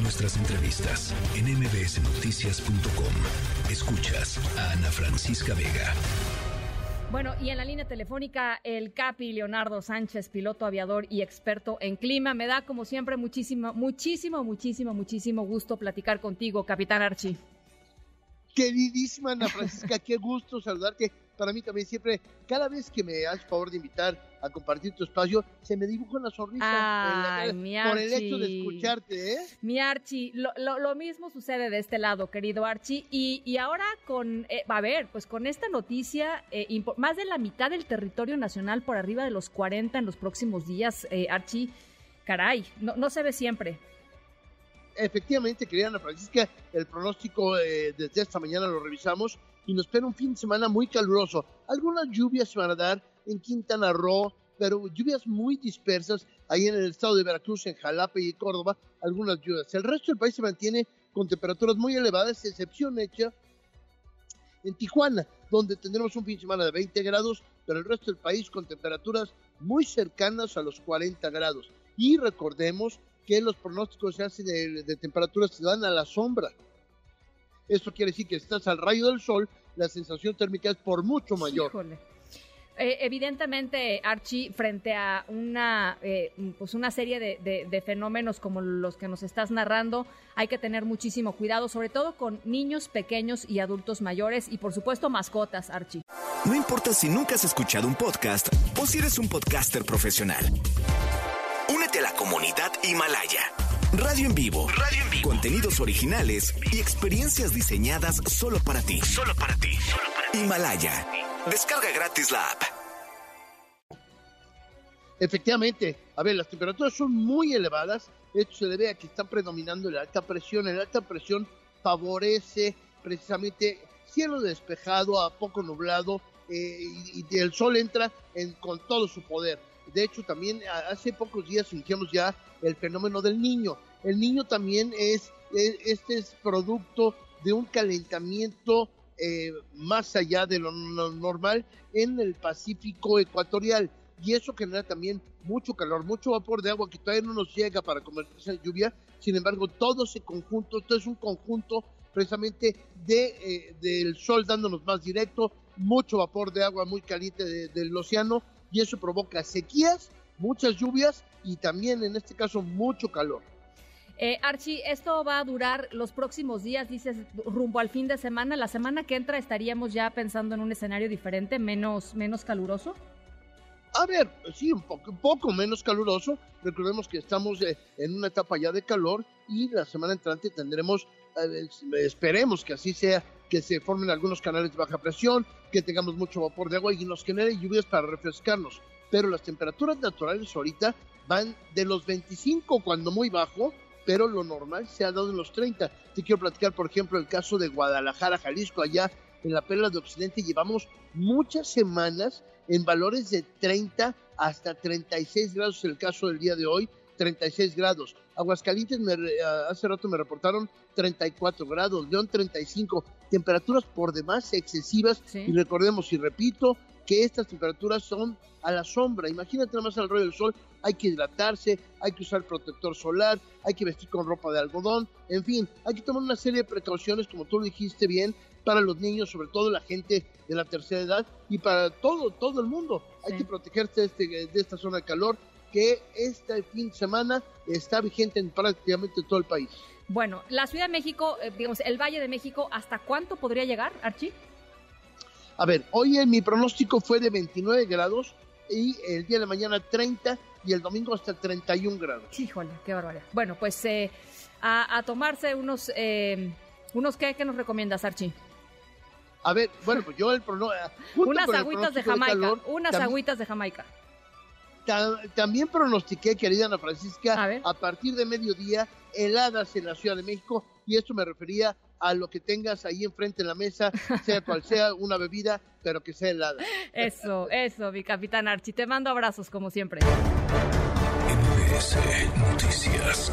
nuestras entrevistas en mbsnoticias.com. Escuchas a Ana Francisca Vega. Bueno, y en la línea telefónica, el Capi Leonardo Sánchez, piloto aviador y experto en clima. Me da, como siempre, muchísimo, muchísimo, muchísimo, muchísimo gusto platicar contigo, Capitán Archie. Queridísima Ana Francisca, qué gusto saludarte. Para mí también siempre, cada vez que me haces favor de invitar a compartir tu espacio, se me dibuja una sonrisa Ay, mi por el hecho de escucharte, ¿eh? Mi Archie, lo, lo- lo mismo sucede de este lado, querido Archie. Y, y ahora con, eh, a ver, pues con esta noticia, eh, más de la mitad del territorio nacional por arriba de los 40 en los próximos días, eh, Archie, caray, no, no se ve siempre. Efectivamente, querida Ana Francisca, el pronóstico eh, desde esta mañana lo revisamos y nos espera un fin de semana muy caluroso. Algunas lluvias se van a dar en Quintana Roo, pero lluvias muy dispersas ahí en el estado de Veracruz, en Jalapa y Córdoba, algunas lluvias. El resto del país se mantiene con temperaturas muy elevadas, excepción hecha en Tijuana, donde tendremos un fin de semana de 20 grados, pero el resto del país con temperaturas muy cercanas a los 40 grados. Y recordemos que los pronósticos se hacen de, de temperaturas se dan a la sombra. Esto quiere decir que si estás al rayo del sol, la sensación térmica es por mucho mayor. Híjole. Eh, evidentemente, Archie, frente a una, eh, pues una serie de, de- de fenómenos como los que nos estás narrando, hay que tener muchísimo cuidado, sobre todo con niños pequeños y adultos mayores y, por supuesto, mascotas, Archie. No importa si nunca has escuchado un podcast o si eres un podcaster profesional. Únete a la comunidad Himalaya. Radio en vivo. Radio en vivo. Contenidos originales y experiencias diseñadas solo para ti. Solo para ti. Himalaya. Descarga gratis la app. Efectivamente, a ver, las temperaturas son muy elevadas. Esto se debe a que está predominando la alta presión. La alta presión favorece precisamente cielo despejado a poco nublado eh, y, y el sol entra en- con todo su poder. De hecho, también hace pocos días iniciamos ya el fenómeno del niño. El niño también es, es- este es producto de un calentamiento eh, más allá de lo no- normal en el Pacífico ecuatorial y eso genera también mucho calor, mucho vapor de agua que todavía no nos llega para convertirse en lluvia. Sin embargo, todo ese conjunto, esto es un conjunto precisamente de, eh, del sol dándonos más directo, mucho vapor de agua muy caliente de- del océano y eso provoca sequías, muchas lluvias y también en este caso mucho calor. Eh, Archie, esto va a durar los próximos días, dices, rumbo al fin de semana. La semana que entra estaríamos ya pensando en un escenario diferente, menos, menos caluroso. A ver, sí, un poco, un poco menos caluroso. Recordemos que estamos eh, en una etapa ya de calor y la semana entrante tendremos, eh, esperemos que así sea, que se formen algunos canales de baja presión, que tengamos mucho vapor de agua y nos genere lluvias para refrescarnos. Pero las temperaturas naturales ahorita van de los 25 cuando muy bajo, pero lo normal se ha dado en los 30. Te quiero platicar, por ejemplo, el caso de Guadalajara, Jalisco, allá en la Perla de Occidente. Llevamos muchas semanas en valores de 30 hasta 36 grados, el caso del día de hoy, 36 grados. Aguascalientes, me, ah, hace rato me reportaron 34 grados, León 35, temperaturas por demás excesivas. Sí. Y recordemos, y repito, que estas temperaturas son a la sombra. Imagínate nada más al rayo del sol, hay que hidratarse, hay que usar protector solar, hay que vestir con ropa de algodón, en fin, hay que tomar una serie de precauciones, como tú lo dijiste bien, para los niños, sobre todo la gente de la tercera edad y para todo, todo el mundo. Hay que protegerse de, este, de esta zona de calor que este fin de semana está vigente en prácticamente todo el país. Bueno, la Ciudad de México, eh, digamos, el Valle de México, ¿hasta cuánto podría llegar, Archie? A ver, hoy en mi pronóstico fue de 29 grados y el día de mañana 30 y el domingo hasta 31 grados. Híjole, qué barbaridad. Bueno, pues eh, a, a tomarse unos, eh, unos ¿qué, ¿qué nos recomiendas, Archie? A ver, bueno, pues yo el pronóstico... Unas agüitas de Jamaica, unas también, agüitas de Jamaica. Ta- también pronostiqué, querida Ana Francisca, A partir de mediodía, heladas en la Ciudad de México, y esto me refería a lo que tengas ahí enfrente en la mesa, sea cual sea una bebida, pero que sea helada. Eso, eso, mi capitán Archie. Te mando abrazos como siempre. MBS Noticias.